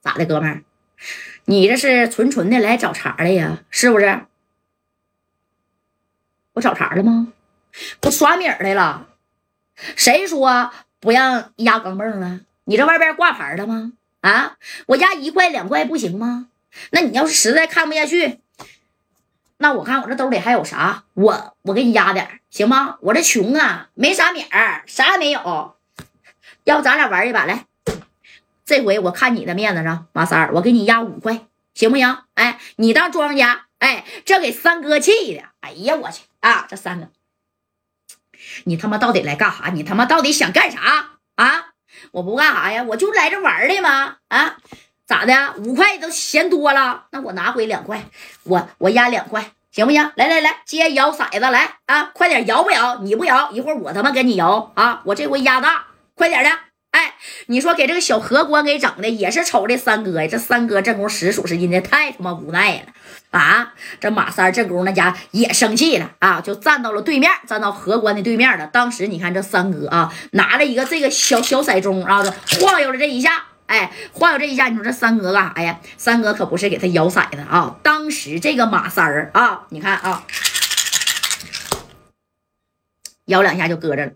咋的，哥们儿？你这是纯纯的来找茬的呀？是不是？我找茬了吗？我耍米儿来了？谁说不让压钢镚了？你这外边挂牌了吗？啊，我压一块两块不行吗？那你要是实在看不下去，那我看我这兜里还有啥？我我给你压点行吗？我这穷啊，没啥米儿，啥也没有。要不咱俩玩一把来？这回我看你的面子上，马三儿，我给你压五块，行不行？哎，你当庄家，哎，这给三哥气的，哎呀，我去啊！这三哥，你他妈到底来干啥？你他妈到底想干啥啊？我不干啥呀，我就来这玩的嘛！啊，咋的？五块都嫌多了？那我拿回两块，我我压两块，行不行？来来来，接摇骰子来啊！快点摇不摇？你不摇，一会儿我他妈跟你摇啊！我这回压大，快点的！哎，你说给这个小荷官给整的也是瞅这三哥呀，这三哥这功实属是真的太他妈无奈了啊！这马三这功夫那家也生气了啊，就站到了对面，站到荷官的对面了。当时你看这三哥啊，拿了一个这个小小骰盅啊，晃悠了这一下，哎，晃悠这一下，你说这三哥干啥呀？三哥可不是给他摇骰子啊，当时这个马三儿啊，你看啊，摇两下就搁这了。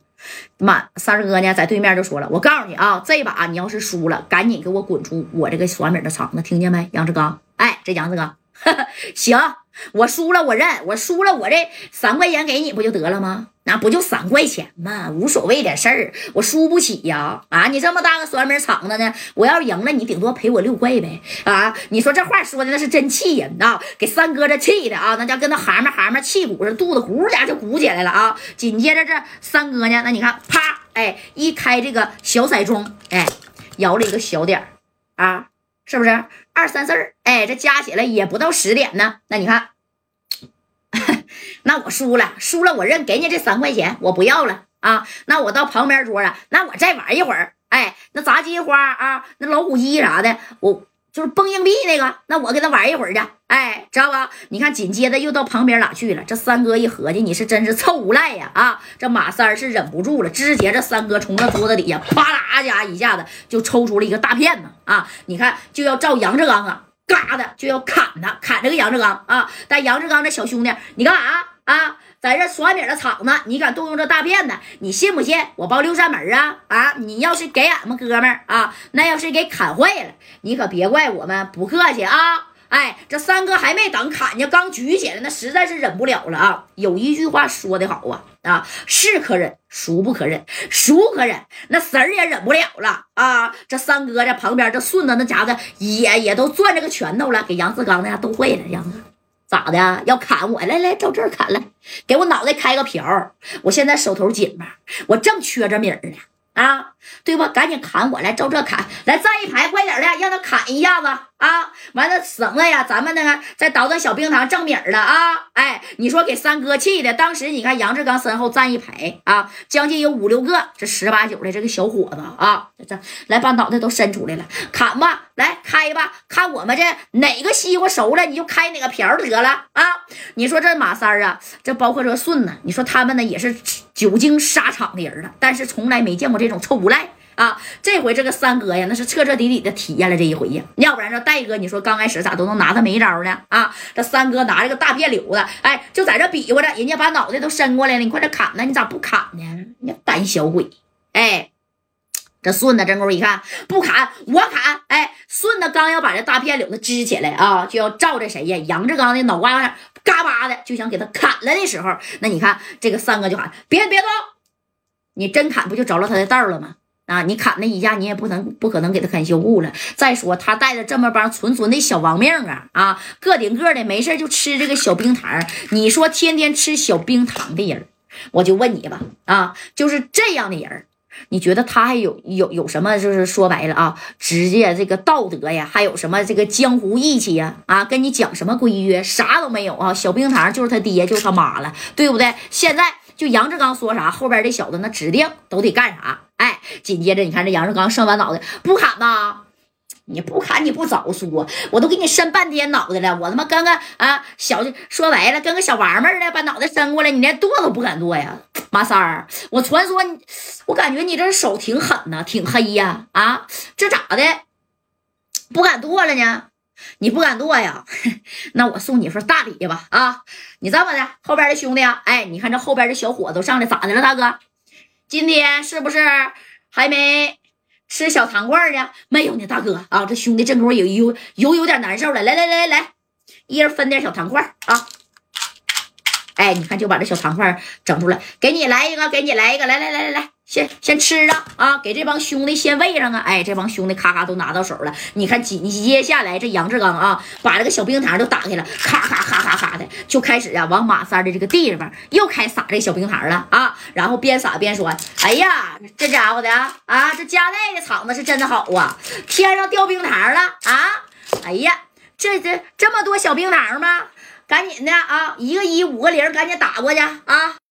妈三哥呢，在对面就说了：“我告诉你啊，这把你要是输了，赶紧给我滚出我这个耍米的场子，听见没？”杨志刚，哎，这杨志刚，行，我输了，我认，我输了，我这三块钱给你不就得了吗？那不就三块钱吗？无所谓的事儿，我输不起呀！啊，你这么大个酸梅场子呢，我要是赢了，你顶多赔我六块呗！啊，你说这话说的那是真气人呐，给三哥这气的啊，那家跟那蛤蟆蛤蟆气鼓似的，肚子咕家就鼓起来了啊！紧接着这三哥呢，那你看，啪，哎，一开这个小骰盅，哎，摇了一个小点儿啊，是不是二三四儿？哎，这加起来也不到十点呢。那你看。那我输了，输了我认，给你这三块钱，我不要了啊！那我到旁边桌啊，那我再玩一会儿。哎，那炸金花啊，那老虎机啥的，我就是蹦硬币那个，那我跟他玩一会儿去。哎，知道吧？你看，紧接着又到旁边哪去了。这三哥一合计，你是真是臭无赖呀！啊，这马三是忍不住了，直接这三哥从那桌子底下啪啦家一下子就抽出了一个大片子啊！你看，就要照杨志刚啊，嘎的就要砍他，砍这个杨志刚啊！但杨志刚这小兄弟，你干啥？啊，在这耍米的场子，你敢动用这大片子？你信不信我报六扇门啊？啊，你要是给俺们哥们儿啊，那要是给砍坏了，你可别怪我们不客气啊！哎，这三哥还没等砍呢，刚举起来，那实在是忍不了了啊！有一句话说的好啊，啊，是可忍，孰不可忍？孰可忍？那婶也忍不了了啊！这三哥在旁边，这顺子那家子也也都攥着个拳头了，给杨志刚那家都会了，杨子。咋的？要砍我？来来，照这儿砍来，给我脑袋开个瓢！我现在手头紧吧，我正缺这米呢。啊，对吧？赶紧砍我来，照这砍来，站一排，快点的，让他砍一下子啊！完了，省了呀，咱们那个再倒腾小冰糖挣米儿了啊！哎，你说给三哥气的，当时你看杨志刚身后站一排啊，将近有五六个，这十八九的这个小伙子啊，这来把脑袋都伸出来了，砍吧，来开吧，看我们这哪个西瓜熟了，你就开哪个瓢得了啊！你说这马三儿啊，这包括这顺子，你说他们呢也是。久经沙场的人了，但是从来没见过这种臭无赖啊！这回这个三哥呀，那是彻彻底底的体验了这一回呀。要不然这戴哥，你说刚开始咋都能拿他没招呢？啊，这三哥拿着个大片柳子，哎，就在这比划着，人家把脑袋都伸过来了，你快点砍呢，你咋不砍呢？你胆小鬼！哎，这顺子这功夫一看，不砍我砍！哎，顺子刚要把这大片柳子支起来啊，就要照着谁呀？杨志刚的脑瓜上。嘎巴的就想给他砍了的时候，那你看这个三哥就喊别别动，你真砍不就着了他的道了吗？啊，你砍那一下，你也不能不可能给他砍修护了。再说他带着这么帮纯纯的小亡命啊啊，个顶个的没事就吃这个小冰糖。你说天天吃小冰糖的人，我就问你吧啊，就是这样的人。你觉得他还有有有什么？就是说白了啊，直接这个道德呀，还有什么这个江湖义气呀？啊，跟你讲什么规矩？啥都没有啊！小冰糖就是他爹，就是他妈了，对不对？现在就杨志刚说啥，后边这小子那指定都得干啥。哎，紧接着你看这杨志刚剩完脑袋不砍吗？你不砍你不早说，我都给你伸半天脑袋了。我他妈跟个啊小说白了跟个小娃们似的把脑袋伸过来，你连剁都不敢剁呀，马三儿。我传说你，我感觉你这手挺狠呐，挺黑呀啊，这咋的？不敢剁了呢？你不敢剁呀？那我送你份大礼吧啊！你这么的，后边的兄弟啊，哎，你看这后边的小伙子上来咋的了，大哥？今天是不是还没吃小糖罐呢？没有呢，大哥啊！这兄弟这功夫有有有有点难受了，来来来来来，一人分点小糖块啊！哎，你看就把这小糖块整出来，给你来一个，给你来一个，来来来来来。先先吃着啊！给这帮兄弟先喂上啊！哎，这帮兄弟咔咔都拿到手了。你看，紧接下来这杨志刚啊，把这个小冰糖都打开了，咔咔咔哈的就开始啊，往马三的这个地方又开撒这小冰糖了啊！然后边撒边说：“哎呀，这家伙的啊，这家带的场子是真的好啊，天上掉冰糖了啊！哎呀，这这这么多小冰糖吗？赶紧的啊，一个一五个零，赶紧打过去啊！”